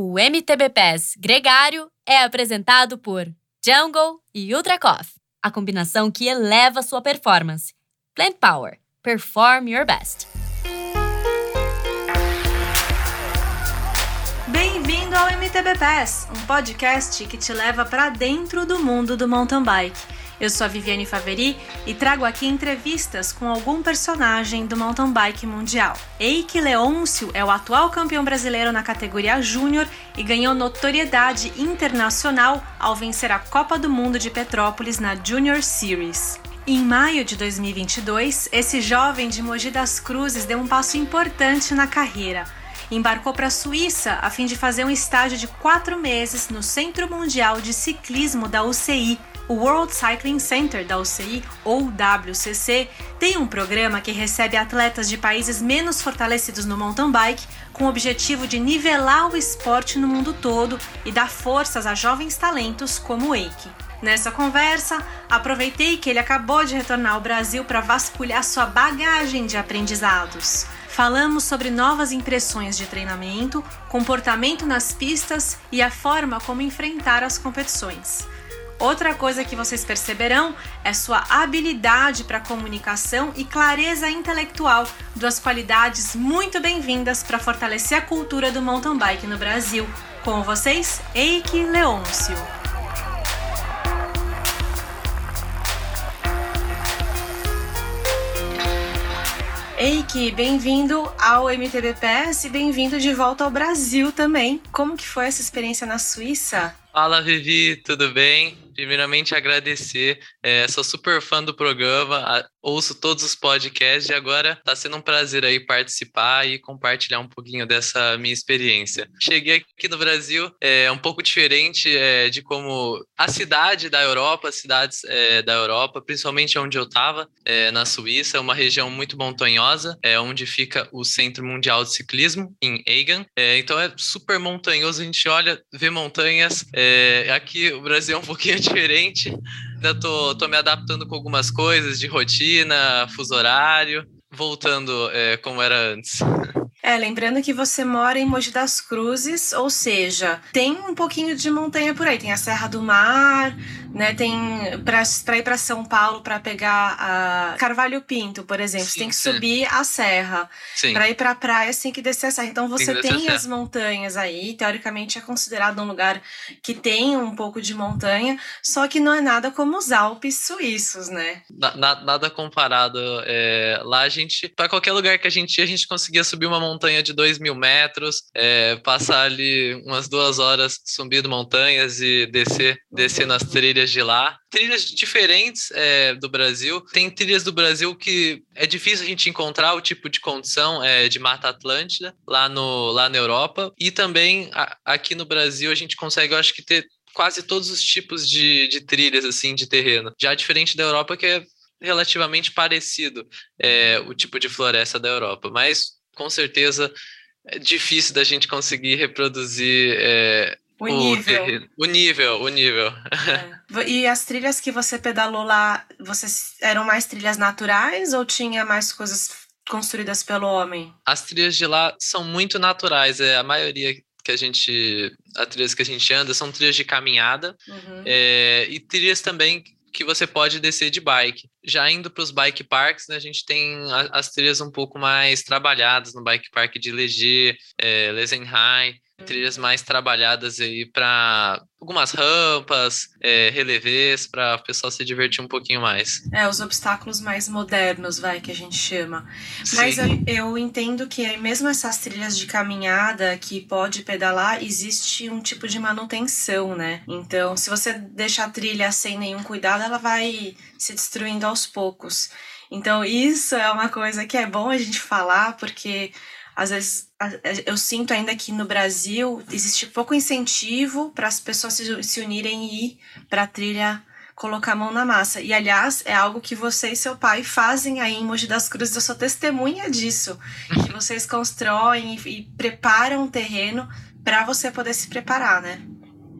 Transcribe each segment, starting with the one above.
O MTB Pass Gregário é apresentado por Jungle e Ultra Coffee, a combinação que eleva sua performance. Plant Power. Perform your best. Bem-vindo ao MTB Pass, um podcast que te leva para dentro do mundo do mountain bike. Eu sou a Viviane Faveri e trago aqui entrevistas com algum personagem do mountain bike mundial. Eike Leôncio é o atual campeão brasileiro na categoria Júnior e ganhou notoriedade internacional ao vencer a Copa do Mundo de Petrópolis na Junior Series. Em maio de 2022, esse jovem de Mogi das Cruzes deu um passo importante na carreira. Embarcou para a Suíça a fim de fazer um estágio de quatro meses no Centro Mundial de Ciclismo da UCI, o World Cycling Center da UCI, ou WCC, tem um programa que recebe atletas de países menos fortalecidos no mountain bike com o objetivo de nivelar o esporte no mundo todo e dar forças a jovens talentos como o Eike. Nessa conversa, aproveitei que ele acabou de retornar ao Brasil para vasculhar sua bagagem de aprendizados. Falamos sobre novas impressões de treinamento, comportamento nas pistas e a forma como enfrentar as competições. Outra coisa que vocês perceberão é sua habilidade para comunicação e clareza intelectual, duas qualidades muito bem-vindas para fortalecer a cultura do mountain bike no Brasil. Com vocês, Eike Leôncio. Eike, bem-vindo ao MTB PS e bem-vindo de volta ao Brasil também. Como que foi essa experiência na Suíça? Fala, Vivi, tudo bem? Primeiramente, agradecer. É, sou super fã do programa, ouço todos os podcasts e agora está sendo um prazer aí participar e compartilhar um pouquinho dessa minha experiência. Cheguei aqui no Brasil, é um pouco diferente é, de como a cidade da Europa, as cidades é, da Europa, principalmente onde eu estava, é, na Suíça, é uma região muito montanhosa, é onde fica o Centro Mundial de Ciclismo, em Egan. É, então é super montanhoso, a gente olha, vê montanhas. É, aqui o Brasil é um pouquinho diferente. Ainda tô, tô me adaptando com algumas coisas de rotina, fuso horário, voltando é, como era antes. É, lembrando que você mora em Mogi das Cruzes, ou seja, tem um pouquinho de montanha por aí. Tem a Serra do Mar, né? Tem para ir para São Paulo para pegar a Carvalho Pinto, por exemplo, sim, você tem que subir a serra. Para ir para a praia, você tem que descer a serra. Então você tem, tem as montanhas aí, teoricamente é considerado um lugar que tem um pouco de montanha, só que não é nada como os Alpes suíços, né? Na, na, nada comparado. É, lá a gente, para qualquer lugar que a gente ia, a gente conseguia subir uma montanha de 2 mil metros, é, passar ali umas duas horas subindo montanhas e descer, descer nas trilhas trilhas de lá, trilhas diferentes é, do Brasil. Tem trilhas do Brasil que é difícil a gente encontrar o tipo de condição é, de Mata Atlântida lá, no, lá na Europa. E também a, aqui no Brasil a gente consegue, eu acho que, ter quase todos os tipos de, de trilhas assim de terreno. Já diferente da Europa, que é relativamente parecido é, o tipo de floresta da Europa. Mas com certeza é difícil da gente conseguir reproduzir é, o, o nível. O nível, o nível. É. E as trilhas que você pedalou lá, vocês eram mais trilhas naturais ou tinha mais coisas construídas pelo homem? As trilhas de lá são muito naturais, é a maioria que a gente, as trilhas que a gente anda são trilhas de caminhada uhum. é, e trilhas também que você pode descer de bike. Já indo para os bike parks, né, a gente tem as trilhas um pouco mais trabalhadas no bike park de Leger, é, Lesenheim, trilhas mais trabalhadas aí para algumas rampas, é, relevês, para o pessoal se divertir um pouquinho mais. É, os obstáculos mais modernos, vai, que a gente chama. Sim. Mas eu, eu entendo que mesmo essas trilhas de caminhada que pode pedalar, existe um tipo de manutenção, né? Então, se você deixar a trilha sem nenhum cuidado, ela vai se destruindo aos poucos. Então, isso é uma coisa que é bom a gente falar, porque às vezes eu sinto ainda que no Brasil existe pouco incentivo para as pessoas se, unirem e ir para a trilha colocar a mão na massa. E aliás, é algo que você e seu pai fazem aí em Mogi das Cruzes, eu sou testemunha disso, que vocês constroem e, e preparam o terreno para você poder se preparar, né?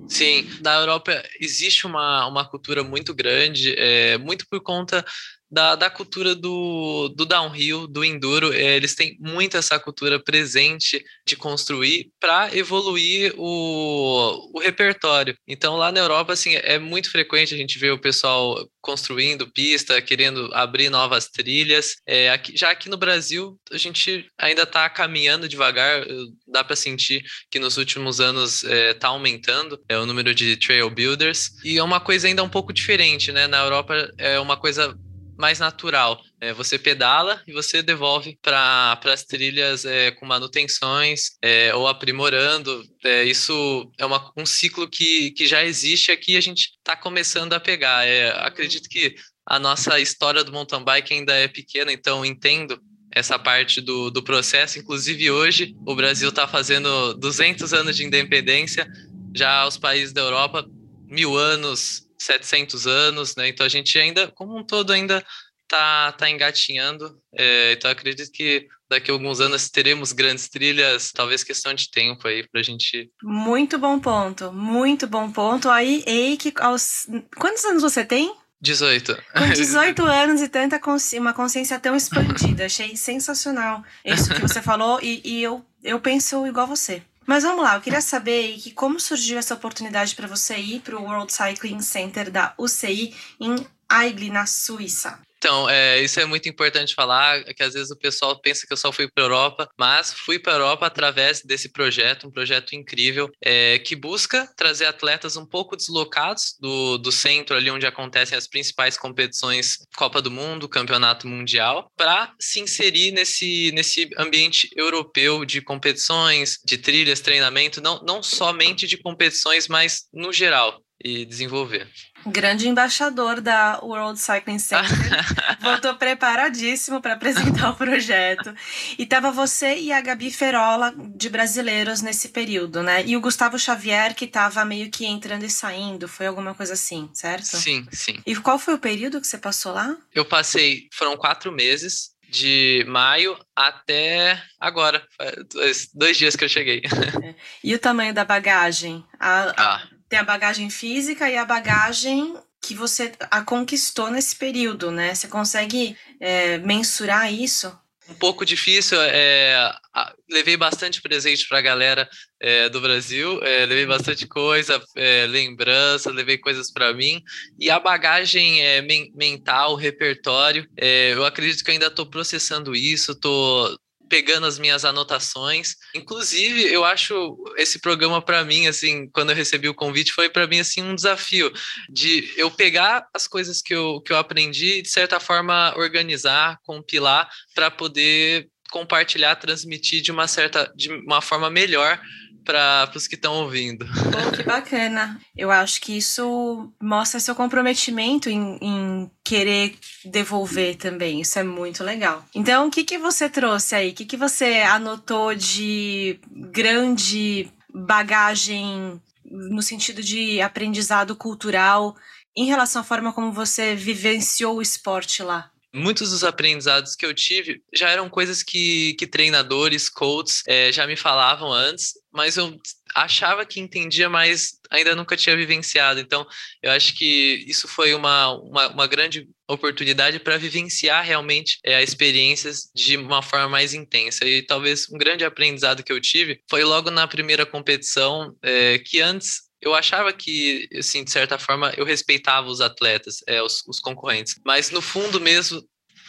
Sim, na Europa existe uma, uma cultura muito grande, é, muito por conta da, da cultura do, do downhill, do enduro. É, eles têm muito essa cultura presente de construir para evoluir o, o repertório. Então, lá na Europa, assim, é muito frequente a gente ver o pessoal construindo pista, querendo abrir novas trilhas. É, aqui, já aqui no Brasil, a gente ainda está caminhando devagar, dá para sentir que nos últimos anos está é, tá aumentando é, o número de trail builders, e é uma coisa ainda um pouco diferente, né? Na Europa é uma coisa mais natural. É, você pedala e você devolve para as trilhas é, com manutenções é, ou aprimorando. É, isso é uma, um ciclo que, que já existe aqui e a gente está começando a pegar. É, acredito que a nossa história do mountain bike ainda é pequena, então entendo essa parte do, do processo. Inclusive, hoje, o Brasil está fazendo 200 anos de independência, já os países da Europa, mil anos 700 anos, né? Então a gente ainda, como um todo, ainda tá, tá engatinhando. É, então acredito que daqui a alguns anos teremos grandes trilhas, talvez questão de tempo aí para a gente. Muito bom ponto, muito bom ponto. Aí, Eike, aos... quantos anos você tem? 18. Com 18 anos e tanta consci... uma consciência tão expandida. Achei sensacional isso que você falou e, e eu, eu penso igual você. Mas vamos lá, eu queria saber que como surgiu essa oportunidade para você ir para o World Cycling Center da UCI em Aigle, na Suíça. Então, é, isso é muito importante falar, que às vezes o pessoal pensa que eu só fui para a Europa, mas fui para a Europa através desse projeto, um projeto incrível, é, que busca trazer atletas um pouco deslocados do, do centro, ali onde acontecem as principais competições Copa do Mundo, Campeonato Mundial, para se inserir nesse, nesse ambiente europeu de competições, de trilhas, treinamento, não, não somente de competições, mas no geral e desenvolver. Grande embaixador da World Cycling Center. Voltou preparadíssimo para apresentar o projeto. E tava você e a Gabi Ferola de brasileiros nesse período, né? E o Gustavo Xavier, que tava meio que entrando e saindo. Foi alguma coisa assim, certo? Sim, sim. E qual foi o período que você passou lá? Eu passei, foram quatro meses de maio até agora, dois dias que eu cheguei. É. E o tamanho da bagagem? A, ah. Tem a bagagem física e a bagagem que você a conquistou nesse período, né? Você consegue é, mensurar isso? Um pouco difícil. É, levei bastante presente para a galera é, do Brasil, é, levei bastante coisa, é, lembrança, levei coisas para mim. E a bagagem é, men mental, repertório, eu acredito que ainda estou processando isso, estou pegando as minhas anotações. Inclusive, eu acho esse programa para mim, assim, quando eu recebi o convite, foi para mim assim um desafio de eu pegar as coisas que eu, que eu aprendi e de certa forma organizar, compilar para poder compartilhar, transmitir de uma certa de uma forma melhor para os que estão ouvindo. Que bacana. Eu acho que isso mostra seu comprometimento em, em, querer devolver também. Isso é muito legal. Então, o que, que você trouxe aí? O que, que você anotou de grande bagagem no sentido de aprendizado cultural em relação à forma como você vivenciou o esporte lá? Muitos dos aprendizados que eu tive já eram coisas que, que treinadores, coaches é, já me falavam antes, mas eu achava que entendia, mas ainda nunca tinha vivenciado. Então, eu acho que isso foi uma, uma, uma grande oportunidade para vivenciar realmente é, experiências de uma forma mais intensa. E talvez um grande aprendizado que eu tive foi logo na primeira competição, é, que antes eu achava que, assim, de certa forma, eu respeitava os atletas, é, os, os concorrentes, mas no fundo mesmo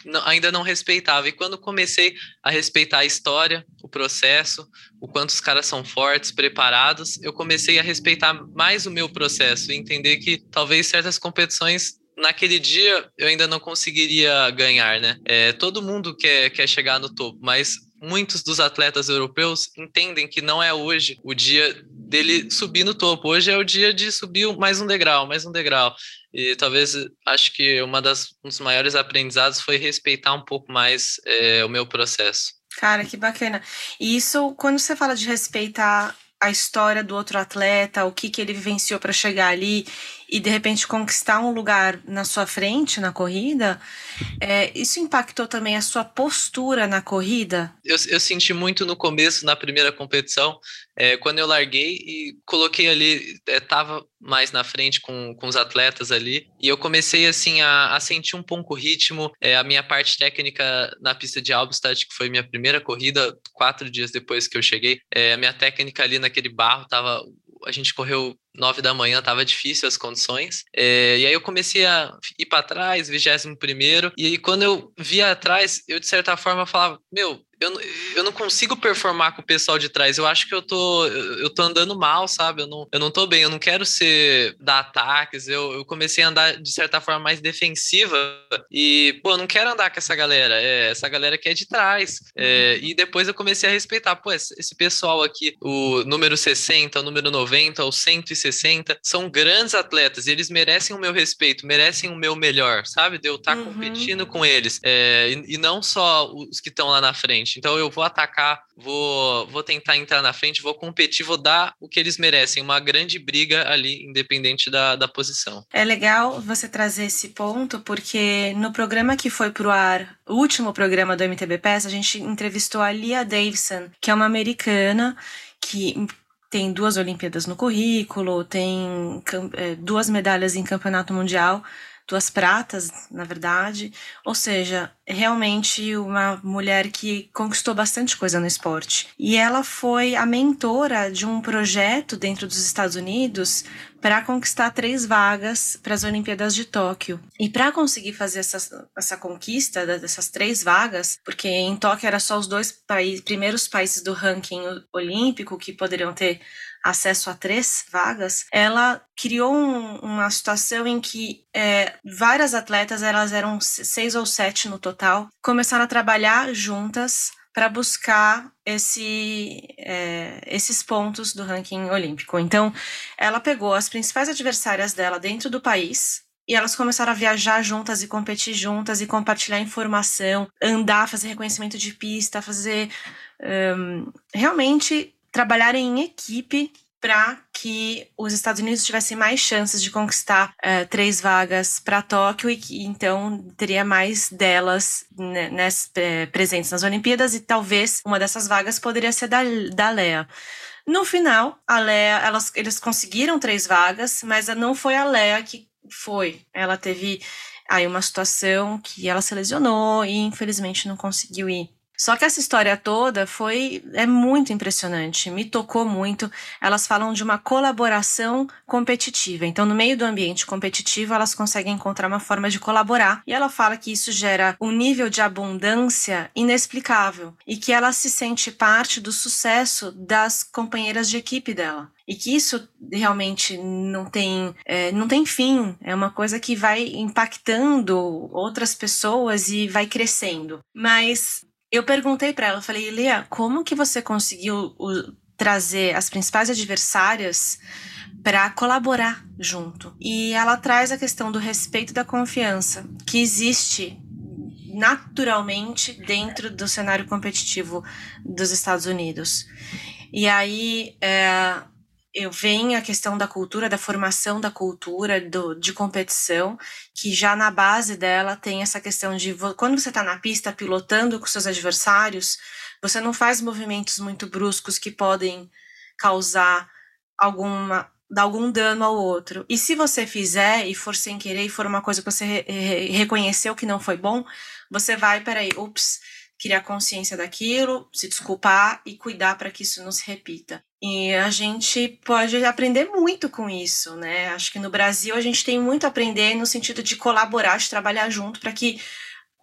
não, ainda não respeitava. E quando comecei a respeitar a história, o processo, o quanto os caras são fortes, preparados, eu comecei a respeitar mais o meu processo e entender que talvez certas competições naquele dia eu ainda não conseguiria ganhar, né? É, todo mundo quer, quer chegar no topo, mas muitos dos atletas europeus entendem que não é hoje o dia dele subir no topo. Hoje é o dia de subir mais um degrau, mais um degrau. E talvez acho que uma das, um dos maiores aprendizados foi respeitar um pouco mais é, o meu processo. Cara, que bacana. E isso, quando você fala de respeitar a história do outro atleta, o que, que ele vivenciou para chegar ali, e de repente conquistar um lugar na sua frente na corrida, é, isso impactou também a sua postura na corrida? Eu, eu senti muito no começo, na primeira competição, é, quando eu larguei e coloquei ali, estava é, mais na frente com, com os atletas ali, e eu comecei assim a, a sentir um pouco o ritmo, é, a minha parte técnica na pista de Albstadt, que foi minha primeira corrida, quatro dias depois que eu cheguei, é, a minha técnica ali naquele barro tava a gente correu nove da manhã, tava difícil as condições. É, e aí eu comecei a ir para trás, vigésimo primeiro. E aí quando eu via atrás, eu de certa forma falava, meu, eu, eu não consigo performar com o pessoal de trás. Eu acho que eu tô, eu tô andando mal, sabe? Eu não, eu não tô bem, eu não quero ser dar ataques. Eu, eu comecei a andar de certa forma mais defensiva e, pô, eu não quero andar com essa galera. É, essa galera que é de trás. É, uhum. e depois eu comecei a respeitar, pô, esse pessoal aqui, o número 60, o número 90, o 160, são grandes atletas e eles merecem o meu respeito, merecem o meu melhor, sabe? De eu estar tá uhum. competindo com eles. É, e, e não só os que estão lá na frente frente. Então eu vou atacar, vou, vou tentar entrar na frente, vou competir, vou dar o que eles merecem, uma grande briga ali, independente da, da posição. É legal você trazer esse ponto, porque no programa que foi pro ar, o último programa do MTB PES, a gente entrevistou a Lia Davison, que é uma americana que tem duas Olimpíadas no currículo, tem é, duas medalhas em campeonato mundial duas pratas, na verdade. Ou seja, realmente uma mulher que conquistou bastante coisa no esporte. E ela foi a mentora de um projeto dentro dos Estados Unidos para conquistar três vagas para as Olimpíadas de Tóquio. E para conseguir fazer essa, essa conquista dessas três vagas, porque em Tóquio era só os dois países, primeiros países do ranking olímpico que poderiam ter acesso a três vagas, ela criou um, uma situação em que é, várias atletas, elas eram seis ou sete no total, começaram a trabalhar juntas para buscar esse, é, esses pontos do ranking olímpico. Então, ela pegou as principais adversárias dela dentro do país, e elas começaram a viajar juntas e competir juntas e compartilhar informação, andar, fazer reconhecimento de pista, fazer um, realmente trabalhar em equipe para que os Estados Unidos tivessem mais chances de conquistar uh, três vagas para Tóquio e que então teria mais delas né, é, presentes nas Olimpíadas e talvez uma dessas vagas poderia ser da, da Lea. No final, a Lea, elas, eles conseguiram três vagas, mas não foi a Lea que foi. Ela teve aí uma situação que ela se lesionou e infelizmente não conseguiu ir. Só que essa história toda foi é muito impressionante, me tocou muito. Elas falam de uma colaboração competitiva. Então, no meio do ambiente competitivo, elas conseguem encontrar uma forma de colaborar. E ela fala que isso gera um nível de abundância inexplicável e que ela se sente parte do sucesso das companheiras de equipe dela e que isso realmente não tem, é, não tem fim, é uma coisa que vai impactando outras pessoas e vai crescendo. Mas eu perguntei para ela, falei, Lia, como que você conseguiu o, trazer as principais adversárias para colaborar junto? E ela traz a questão do respeito e da confiança que existe naturalmente dentro do cenário competitivo dos Estados Unidos. E aí, é, eu venho a questão da cultura, da formação da cultura, do, de competição, que já na base dela tem essa questão de quando você está na pista pilotando com seus adversários, você não faz movimentos muito bruscos que podem causar alguma dar algum dano ao outro. E se você fizer e for sem querer e for uma coisa que você re re reconheceu que não foi bom, você vai, peraí, ups, criar consciência daquilo, se desculpar e cuidar para que isso não se repita. E a gente pode aprender muito com isso, né? Acho que no Brasil a gente tem muito a aprender no sentido de colaborar, de trabalhar junto para que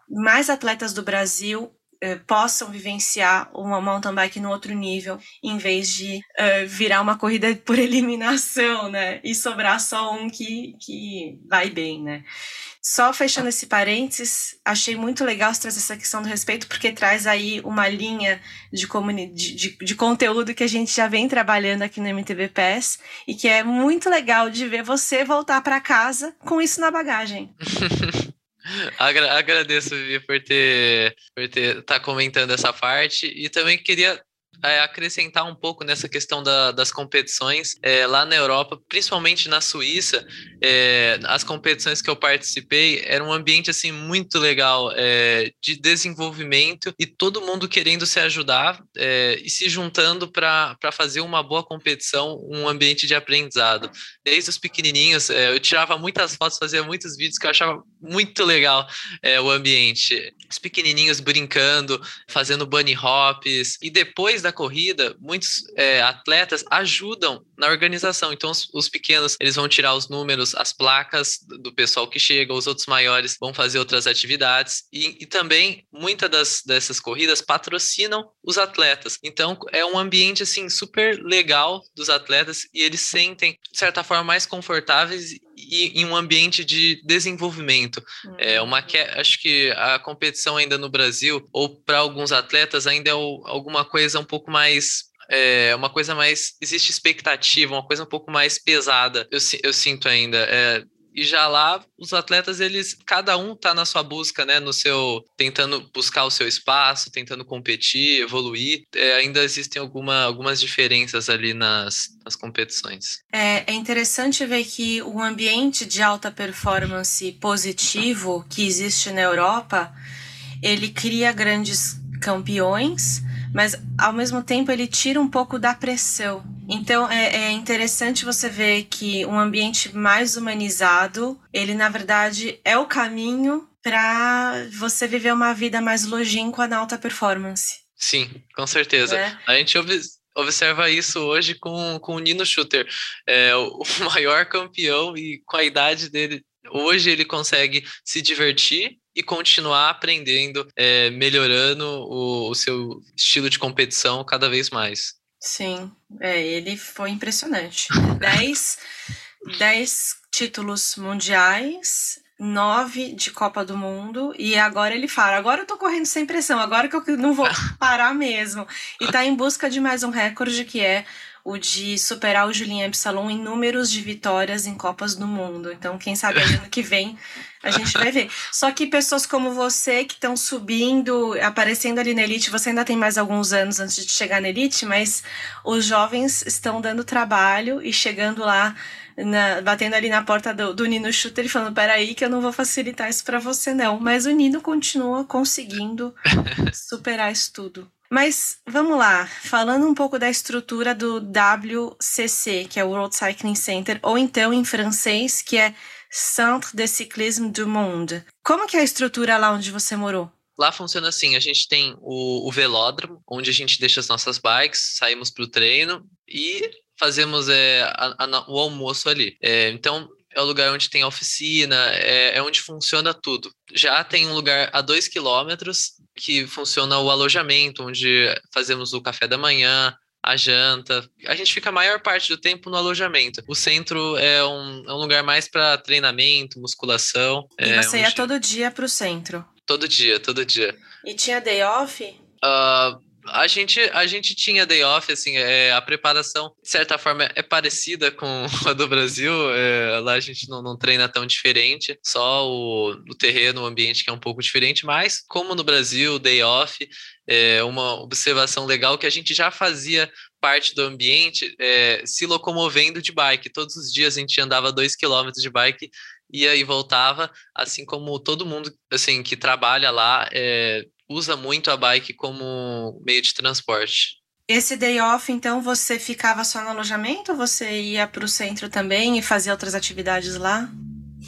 mais atletas do Brasil eh, possam vivenciar uma mountain bike no outro nível, em vez de eh, virar uma corrida por eliminação, né? E sobrar só um que, que vai bem, né? Só fechando esse parênteses, achei muito legal você trazer essa questão do respeito, porque traz aí uma linha de, de, de, de, conteúdo que a gente já vem trabalhando aqui no MTV PES e que é muito legal de ver você voltar para casa com isso na bagagem. Agra agradeço, Vivi, por ter por ter tá comentando essa parte e também queria é, acrescentar um pouco nessa questão da, das competições é, lá na Europa, principalmente na Suíça, é, as competições que eu participei era um ambiente assim muito legal é, de desenvolvimento e todo mundo querendo se ajudar é, e se juntando para fazer uma boa competição, um ambiente de aprendizado. Desde os pequenininhos, é, eu tirava muitas fotos, fazia muitos vídeos que eu achava muito legal o ambiente. Os pequenininhos brincando, fazendo bunny hops e depois da corrida, muitos atletas ajudam na organização. Então, os, os pequenos eles vão tirar os números as placas do pessoal que chega, os outros maiores vão fazer outras atividades e, e também muitas dessas corridas patrocinam os atletas. Então é um ambiente assim super legal dos atletas e eles sentem de certa forma mais confortáveis e em um ambiente de desenvolvimento. Uhum. É uma acho que a competição ainda no Brasil ou para alguns atletas ainda é alguma coisa um pouco mais é uma coisa mais. Existe expectativa, uma coisa um pouco mais pesada, eu, eu sinto ainda. É, e já lá, os atletas, eles, cada um tá na sua busca, né, no seu, tentando buscar o seu espaço, tentando competir, evoluir. É, ainda existem alguma, algumas diferenças ali nas, nas competições. É, é interessante ver que o ambiente de alta performance positivo que existe na Europa, ele cria grandes campeões, mas ao mesmo tempo ele tira um pouco da pressão. Então é, é, interessante você ver que um ambiente mais humanizado, ele na verdade é o caminho para você viver uma vida mais longínqua na alta performance. Sim, com certeza. É. A gente observa isso hoje com, com o Nino Shooter, é, o maior campeão e com a idade dele. Hoje ele consegue se divertir e continuar aprendendo, é, melhorando o, o, seu estilo de competição cada vez mais. Sim, é, ele foi impressionante. Dez, dez títulos mundiais, nove de Copa do Mundo, e agora ele fala: agora eu tô correndo sem pressão, agora que eu não vou parar mesmo. E tá em busca de mais um recorde que é o de superar o Julien Epsilon em números de vitórias em Copas do Mundo. Então, quem sabe ano que vem a gente vai ver. Só que pessoas como você que estão subindo, aparecendo ali na elite, você ainda tem mais alguns anos antes de chegar na elite, mas os jovens estão dando trabalho e chegando lá na, batendo ali na porta do, do Nino Shooter e falando: peraí, que eu não vou facilitar isso para você, não. Mas o Nino continua conseguindo superar isso tudo. Mas vamos lá, falando um pouco da estrutura do WCC, que é o World Cycling Center, ou então em francês, que é Centre de Cyclisme du Monde. Como que é a estrutura lá onde você morou? Lá funciona assim: a gente tem o, o velódromo, onde a gente deixa as nossas bikes, saímos para o treino e fazemos é, a, a, o almoço ali. É, então, é o lugar onde tem a oficina, é, é, onde funciona tudo. Já tem um lugar a dois quilômetros que funciona o alojamento, onde fazemos o café da manhã, a janta. A gente fica a maior parte do tempo no alojamento. O centro é um, é um lugar mais para treinamento, musculação. E é, você ia todo dia para o centro? Todo dia, todo dia. E tinha day off? Uh, a gente, a gente tinha day off, assim, é, a preparação, de certa forma, é parecida com a do Brasil. É, lá a gente não, não treina tão diferente, só o, o terreno, o ambiente que é um pouco diferente, mas como no Brasil, day off, é uma observação legal que a gente já fazia parte do ambiente é, se locomovendo de bike. Todos os dias a gente andava dois quilômetros de bike ia e voltava, assim como todo mundo assim que trabalha lá é, usa muito a bike como meio de transporte. Esse day off, então, você ficava só no alojamento ou você ia para o centro também e fazia outras atividades lá?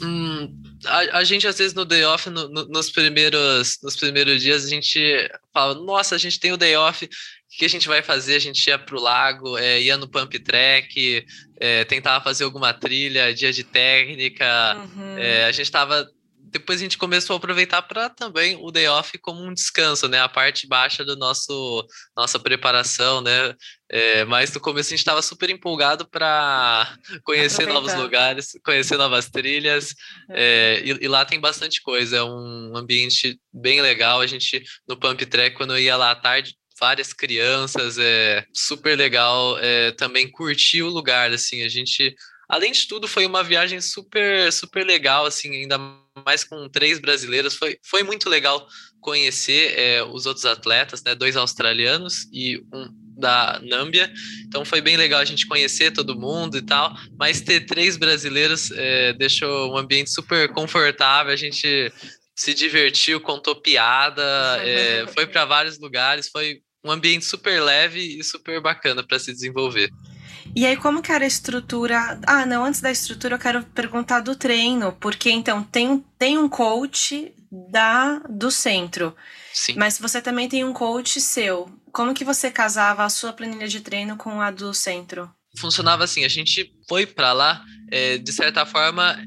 Hum, a, a, gente, às vezes, no day off, no, no, nos, primeiros, nos primeiros dias, a gente fala, nossa, a gente tem o day off, o que a gente vai fazer? A gente ia para o lago, é, ia no pump track, é, tentava fazer alguma trilha, dia de técnica, uhum. é, a gente estava depois a gente começou a aproveitar para também o day off como um descanso, né? A parte baixa do nosso nossa preparação, né? É, mas no começo a gente estava super empolgado para conhecer novos lugares, conhecer novas trilhas, é. É, e, e, lá tem bastante coisa. É um ambiente bem legal. A gente no Pump Track quando eu ia lá à tarde várias crianças, é super legal. É, também curtir o lugar, assim, a gente Além de tudo, foi uma viagem super, super legal, assim, ainda mais com três brasileiros. Foi, foi muito legal conhecer é, os outros atletas, né? Dois australianos e um da Nâmbia, então foi bem legal a gente conhecer todo mundo e tal, mas ter três brasileiros é, deixou um ambiente super confortável, a gente se divertiu, contou piada, é, foi para vários lugares, foi um ambiente super leve e super bacana para se desenvolver. E aí, como que era a estrutura? Ah, não, antes da estrutura eu quero perguntar do treino, porque então tem, tem um coach da do centro. Sim. Mas você também tem um coach seu. Como que você casava a sua planilha de treino com a do centro? Funcionava assim, a gente foi para lá, é, de certa forma,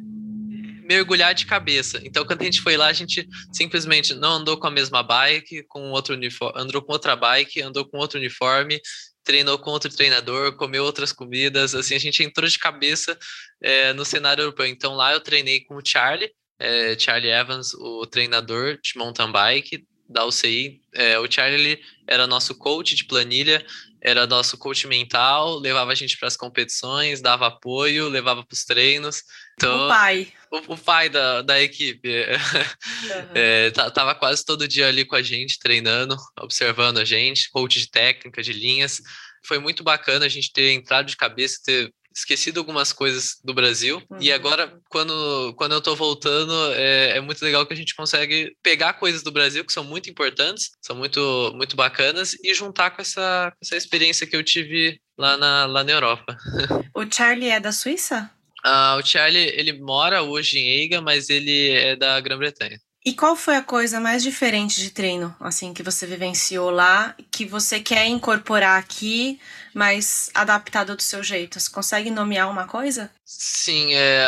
mergulhar de cabeça. Então, quando a gente foi lá, a gente simplesmente não andou com a mesma bike, com outro uniforme, andou com outra bike, andou com outro uniforme, treinou com outro treinador, comeu outras comidas. Assim, a gente entrou de cabeça é, no cenário europeu. Então, lá eu treinei com o Charlie, é, Charlie Evans, o treinador de mountain bike da UCI. É, o Charlie era nosso coach de planilha, era nosso coach mental, levava a gente para as competições, dava apoio, levava para os treinos. Então, o pai. O, o pai da, da equipe. Uhum. É, tava quase todo dia ali com a gente, treinando, observando a gente, coach de técnica, de linhas. Foi muito bacana a gente ter entrado de cabeça, ter esquecido algumas coisas do Brasil. Uhum. E agora, quando, quando eu tô voltando, é, é, muito legal que a gente consegue pegar coisas do Brasil que são muito importantes, são muito, muito bacanas, e juntar com essa, com essa experiência que eu tive lá na, lá na Europa. O Charlie é da Suíça? Uh, o Charlie, ele mora hoje em Eiga, mas ele é da Grã-Bretanha. E qual foi a coisa mais diferente de treino, assim, que você vivenciou lá, que você quer incorporar aqui, mas adaptado do seu jeito? Você consegue nomear uma coisa? Sim, é,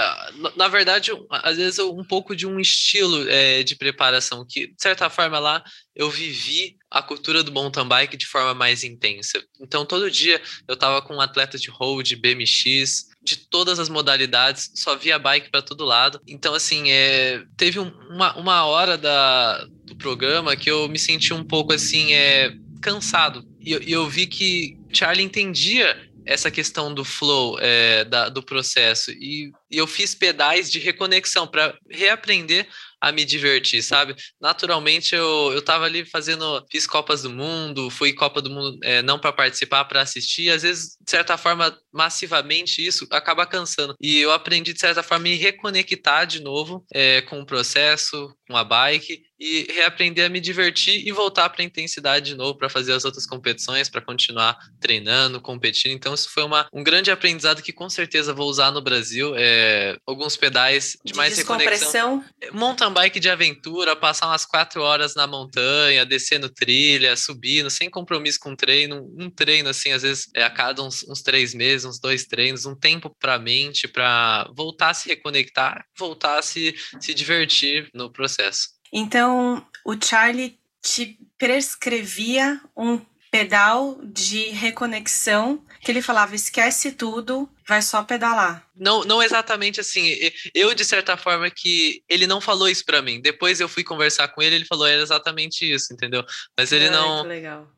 na verdade, às vezes um pouco de um estilo é, de preparação, que de certa forma lá eu vivi a cultura do mountain bike de forma mais intensa. Então, todo dia eu estava com um atleta de road, BMX, de todas as modalidades, só via bike para todo lado. Então, assim, é, teve um, uma, uma hora da, do programa que eu me senti um pouco assim, é, cansado. E eu, eu vi que Charlie entendia essa questão do flow, é, da, do processo. E, e, eu fiz pedais de reconexão para reaprender a me divertir, sabe? Naturalmente eu, eu tava ali fazendo, fiz Copas do Mundo, fui Copa do Mundo é, não para participar, para assistir. Às vezes, de certa forma, massivamente isso acaba cansando. E eu aprendi, de certa forma, me reconectar de novo é, com o processo, com a bike e reaprender a me divertir e voltar para a intensidade de novo para fazer as outras competições, para continuar treinando, competindo. Então, isso foi uma, um grande aprendizado que com certeza vou usar no Brasil. É, alguns pedais de, de mais reconexão. Mountain bike de aventura, passar umas quatro horas na montanha, descendo trilha, subindo, sem compromisso com treino. Um treino, assim, às vezes é a cada uns, uns três meses, uns dois treinos, um tempo para a mente, para voltar a se reconectar, voltar a se, se divertir no processo. Então, o Charlie te prescrevia um pedal de reconexão que ele falava: esquece tudo, vai só pedalar. Não, não exatamente assim. Eu, de certa forma, que ele não falou isso para mim. Depois eu fui conversar com ele, ele falou era exatamente isso, entendeu? Mas ele não.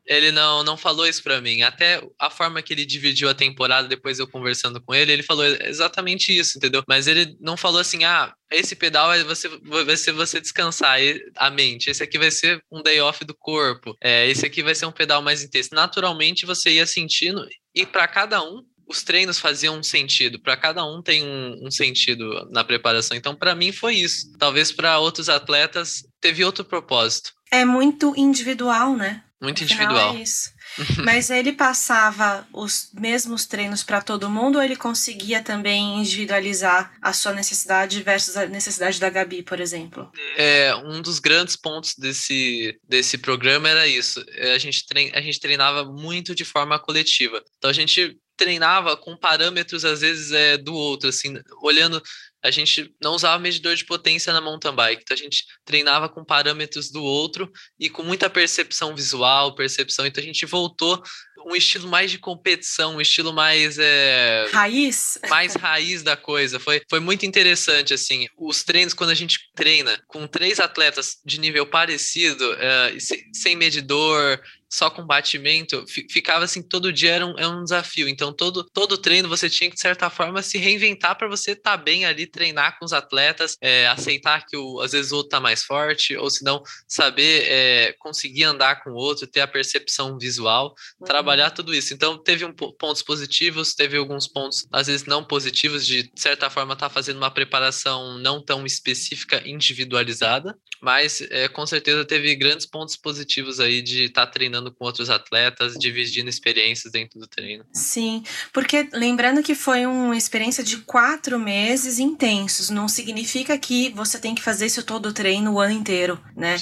Ele não, não falou isso para mim. Até a forma que ele dividiu a temporada, depois eu conversando com ele, ele falou exatamente isso, entendeu? Mas ele não falou assim, ah, esse pedal vai, você, vai ser você descansar a mente. Esse aqui vai ser um day off do corpo. É, esse aqui vai ser um pedal mais intenso. Naturalmente você ia sentindo, e para cada um os treinos faziam um sentido, para cada um tem um, um, sentido na preparação. Então, para mim, foi isso. Talvez para outros atletas teve outro propósito. É muito individual, né? Muito individual. É isso. Mas ele passava os mesmos treinos para todo mundo ou ele conseguia também individualizar a sua necessidade versus a necessidade da Gabi, por exemplo? É, um dos grandes pontos desse, desse programa era isso. É, a gente, trein, a gente treinava muito de forma coletiva. Então a gente treinava com parâmetros, às vezes, é, do outro, assim, olhando. A gente não usava medidor de potência na mountain bike, então a gente treinava com parâmetros do outro e com muita percepção visual, percepção. Então a gente voltou um estilo mais de competição, um estilo mais é, raiz, mais raiz da coisa. Foi, foi muito interessante assim. Os treinos quando a gente treina com três atletas de nível parecido, é, sem medidor, só com batimento, ficava assim, todo dia era um, era um desafio. Então, todo, todo treino você tinha que, de certa forma, se reinventar para você estar tá bem ali treinar com os atletas, é, aceitar que o, às vezes o outro tá mais forte, ou se não, saber é, conseguir andar com o outro, ter a percepção visual, uhum. trabalhar tudo isso. Então, teve um, pontos positivos, teve alguns pontos, às vezes, não positivos, de, de certa forma, estar tá fazendo uma preparação não tão específica, individualizada, mas é, com certeza teve grandes pontos positivos aí de estar tá treinando com outros atletas, dividindo experiências dentro do treino. Sim, porque lembrando que foi uma experiência de quatro meses intensos, não significa que você tem que fazer isso todo o treino o ano inteiro, né?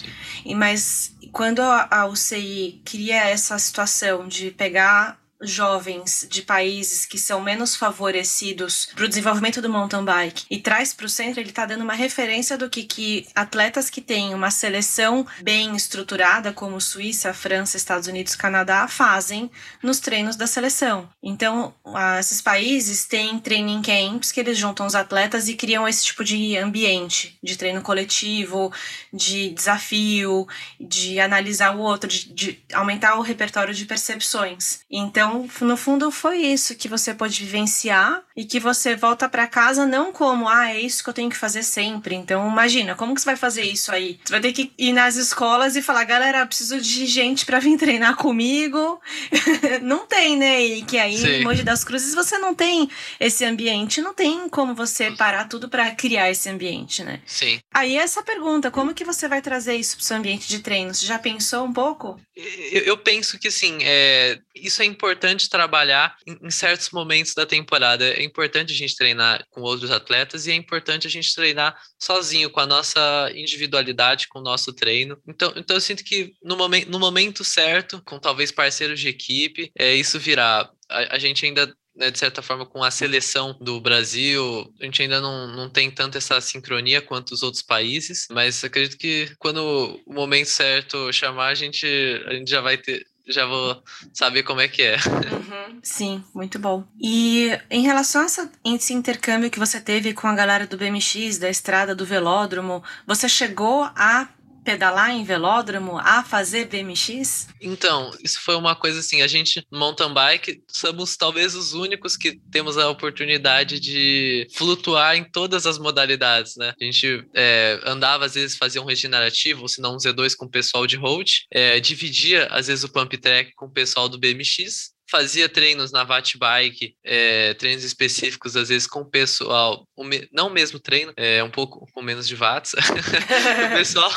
E, mas quando a, a UCI cria essa situação de pegar jovens de países que são menos favorecidos para o desenvolvimento do mountain bike e traz para o centro, ele está dando uma referência do que, que atletas que têm uma seleção bem estruturada, como Suíça, França, Estados Unidos, Canadá, fazem nos treinos da seleção. Então, esses países têm training camps que eles juntam os atletas e criam esse tipo de ambiente de treino coletivo, de desafio, de analisar o outro, de, de aumentar o repertório de percepções. Então, então, no fundo, foi isso que você pode vivenciar e que você volta para casa não como, ah, é isso que eu tenho que fazer sempre. Então, imagina, como que você vai fazer isso aí? Você vai ter que ir nas escolas e falar, galera, preciso de gente para vir treinar comigo. não tem, né? E que aí, Sim. em Mogi das Cruzes, você não tem esse ambiente, não tem como você parar tudo para criar esse ambiente, né? Sim. Aí, essa pergunta, como que você vai trazer isso pro seu ambiente de treino? Você já pensou um pouco? Eu, eu penso que, sim, é, isso é importante importante trabalhar em, certos momentos da temporada. É importante a gente treinar com outros atletas e é importante a gente treinar sozinho, com a nossa individualidade, com o nosso treino. Então, então eu sinto que no, momen no momento certo, com talvez parceiros de equipe, é, isso virá. A, a gente ainda né, de certa forma, com a seleção do Brasil, a gente ainda não, não tem tanto essa sincronia quanto os outros países, mas acredito que quando o momento certo chamar, a gente, a gente já vai ter, já vou saber como é que é. Uhum, sim, muito bom. E em relação a esse intercâmbio que você teve com a galera do BMX, da estrada do velódromo, você chegou a pedalar em velódromo, a fazer BMX? Então, isso foi uma coisa assim, a gente mountain bike somos talvez os únicos que temos a oportunidade de flutuar em todas as modalidades, né? A gente é, andava às vezes fazia um regenerativo, ou se não um Z2 com o pessoal de road, é, dividia às vezes o pump track com o pessoal do BMX fazia treinos na VAT Bike, é, treinos específicos, às vezes com o pessoal, não o mesmo treino, é, um pouco com menos de watts, o pessoal,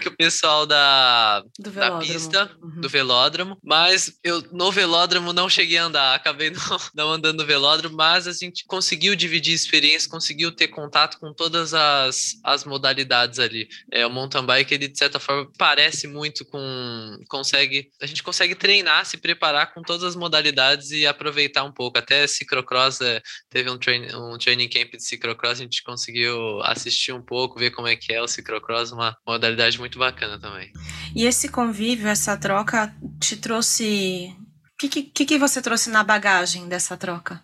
que o pessoal da, da pista, uhum. do velódromo, mas eu no velódromo não cheguei a andar, acabei não, não andando no velódromo, mas a gente conseguiu dividir experiência, conseguiu ter contato com todas as, as modalidades ali. É, o mountain bike, ele de certa forma parece muito com, consegue, a gente consegue treinar, se preparar com todas as modalidades e aproveitar um pouco. Até ciclocross, é, teve um, train, um training camp de ciclocross, a gente conseguiu assistir um pouco, ver como é que é o ciclocross, uma modalidade muito bacana também. E esse convívio, essa troca, te trouxe. O que, que, que você trouxe na bagagem dessa troca?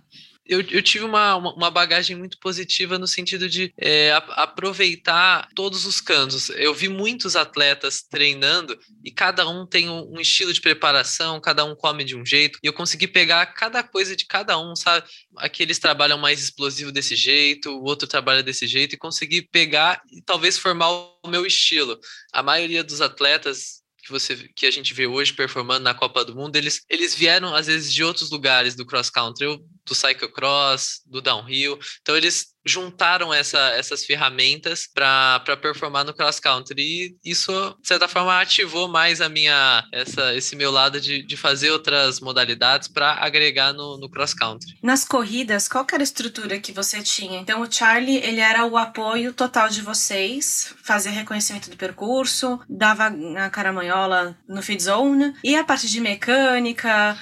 Eu, eu tive uma, uma bagagem muito positiva no sentido de é, aproveitar todos os cantos. Eu vi muitos atletas treinando e cada um tem um, um, estilo de preparação, cada um come de um jeito, e eu consegui pegar cada coisa de cada um, sabe? Aqui eles trabalham mais explosivo desse jeito, o outro trabalha desse jeito, e consegui pegar e talvez formar o meu estilo. A maioria dos atletas que você que a gente vê hoje performando na Copa do Mundo, eles, eles vieram às vezes de outros lugares do cross country, do cyclocross, do downhill. Então eles juntaram essa, essas ferramentas para performar no cross country e isso de certa forma ativou mais a minha essa esse meu lado de, de fazer outras modalidades para agregar no, no cross country. Nas corridas, qual era a estrutura que você tinha? Então o Charlie ele era o apoio total de vocês, fazia reconhecimento do percurso, dava a caramanhola no feed zone e a parte de mecânica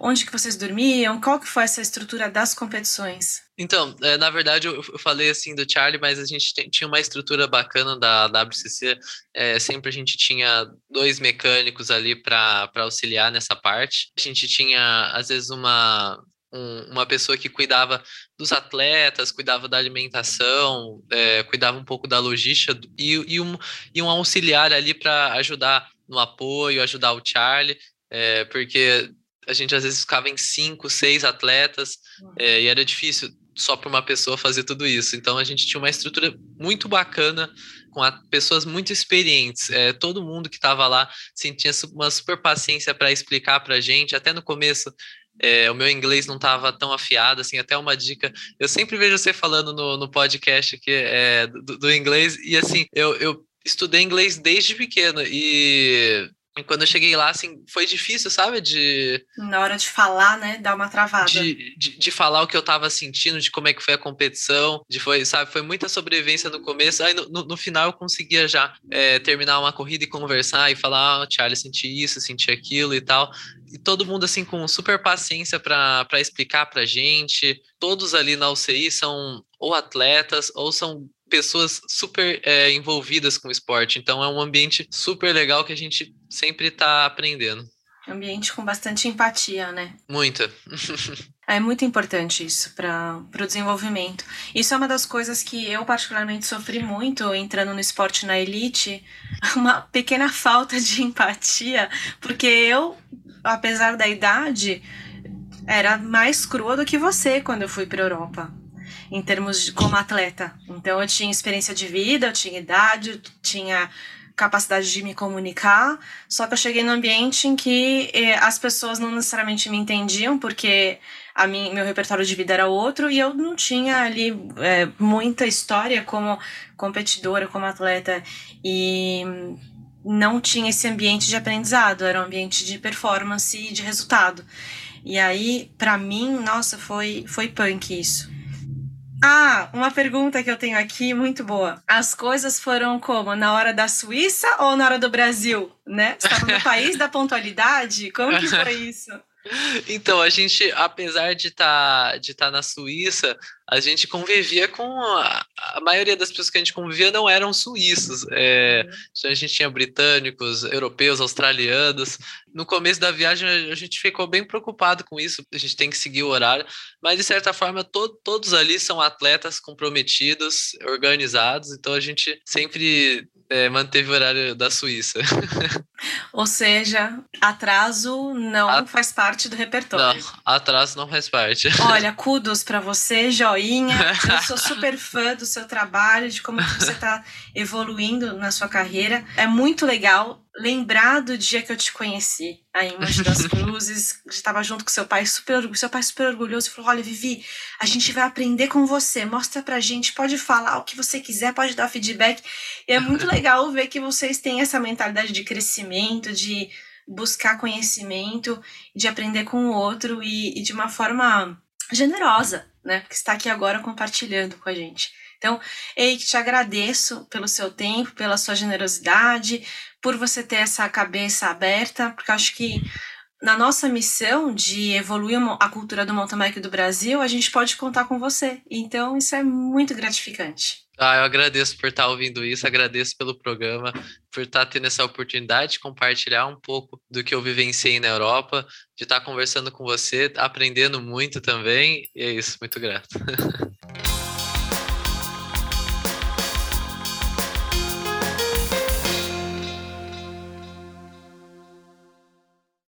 Onde que vocês dormiam? Qual que foi essa estrutura das competições? Então, é, na verdade, eu, falei assim do Charlie, mas a gente tinha uma estrutura bacana da WCC. É, sempre a gente tinha dois mecânicos ali para auxiliar nessa parte. A gente tinha, às vezes, uma, um, uma pessoa que cuidava dos atletas, cuidava da alimentação, é, cuidava um pouco da logística e, e, um, e um auxiliar ali para ajudar no apoio, ajudar o Charlie, é, porque a gente às vezes ficava em cinco, seis atletas, é, e era difícil só para uma pessoa fazer tudo isso. Então a gente tinha uma estrutura muito bacana com a, pessoas muito experientes. É, todo mundo que estava lá sentia uma super paciência para explicar para a gente. Até no começo é, o meu inglês não estava tão afiado, assim, até uma dica. Eu sempre vejo você falando no, no podcast aqui é, do, do, inglês, e assim, eu, eu estudei inglês desde pequeno, e e quando eu cheguei lá, assim, foi difícil, sabe? De. Na hora de falar, né? Dar uma travada. De, de, de, falar o que eu tava sentindo, de como é que foi a competição. De foi, sabe? Foi muita sobrevivência no começo. Aí no, no, no final eu conseguia já é, terminar uma corrida e conversar e falar, ah, Charlie, senti isso, senti aquilo e tal. E todo mundo, assim, com super paciência para explicar pra gente. Todos ali na UCI são ou atletas ou são pessoas super é, envolvidas com o esporte. Então é um ambiente super legal que a gente sempre está aprendendo. Ambiente com bastante empatia, né? Muita. é muito importante isso para o desenvolvimento. Isso é uma das coisas que eu particularmente sofri muito entrando no esporte na elite, uma pequena falta de empatia, porque eu, apesar da idade, era mais crua do que você quando eu fui para Europa em termos de como atleta. Então eu tinha experiência de vida, eu tinha idade, eu tinha capacidade de me comunicar, só que eu cheguei num ambiente em que eh, as pessoas não necessariamente me entendiam, porque a mim, meu repertório de vida era outro e eu não tinha ali eh, muita história como competidora, como atleta, e não tinha esse ambiente de aprendizado, era um ambiente de performance e de resultado. E aí, para mim, nossa, foi, foi punk isso. Ah, uma pergunta que eu tenho aqui muito boa. As coisas foram como? Na hora da Suíça ou na hora do Brasil? Né? Você estava no país da pontualidade? Como que foi isso? Então, a gente, apesar de estar tá, de tá na Suíça, a gente convivia com. A, a, maioria das pessoas que a gente convivia não eram suíços. É, então a gente tinha britânicos, europeus, australianos. No começo da viagem, a gente ficou bem preocupado com isso. A gente tem que seguir o horário. Mas, de certa forma, to, todos ali são atletas comprometidos, organizados. Então, a gente sempre é, manteve o horário da Suíça. Ou seja, atraso não At... faz parte do repertório. Não, atraso não faz parte. Olha, kudos para você, joinha. Eu sou super fã do seu trabalho, de como você está evoluindo na sua carreira. É muito legal lembrar do dia que eu te conheci aí em Monte das Cruzes, estava junto com seu pai, super, seu pai super orgulhoso, e falou: "Olha, Vivi, a gente vai aprender com você. Mostra pra gente, pode falar o que você quiser, pode dar feedback". E é muito legal ver que vocês têm essa mentalidade de crescimento, de buscar conhecimento, de aprender com o outro e, e de uma forma generosa, né? Que está aqui agora compartilhando com a gente. Então, Eike, te agradeço pelo seu tempo, pela sua generosidade, por você ter essa cabeça aberta, porque acho que na nossa missão de evoluir a cultura do mountain bike do Brasil, a gente pode contar com você. Então, isso é muito gratificante. Ah, eu agradeço por estar ouvindo isso, agradeço pelo programa, por estar tendo essa oportunidade de compartilhar um pouco do que eu vivenciei na Europa, de estar conversando com você, aprendendo muito também, e é isso, muito grato.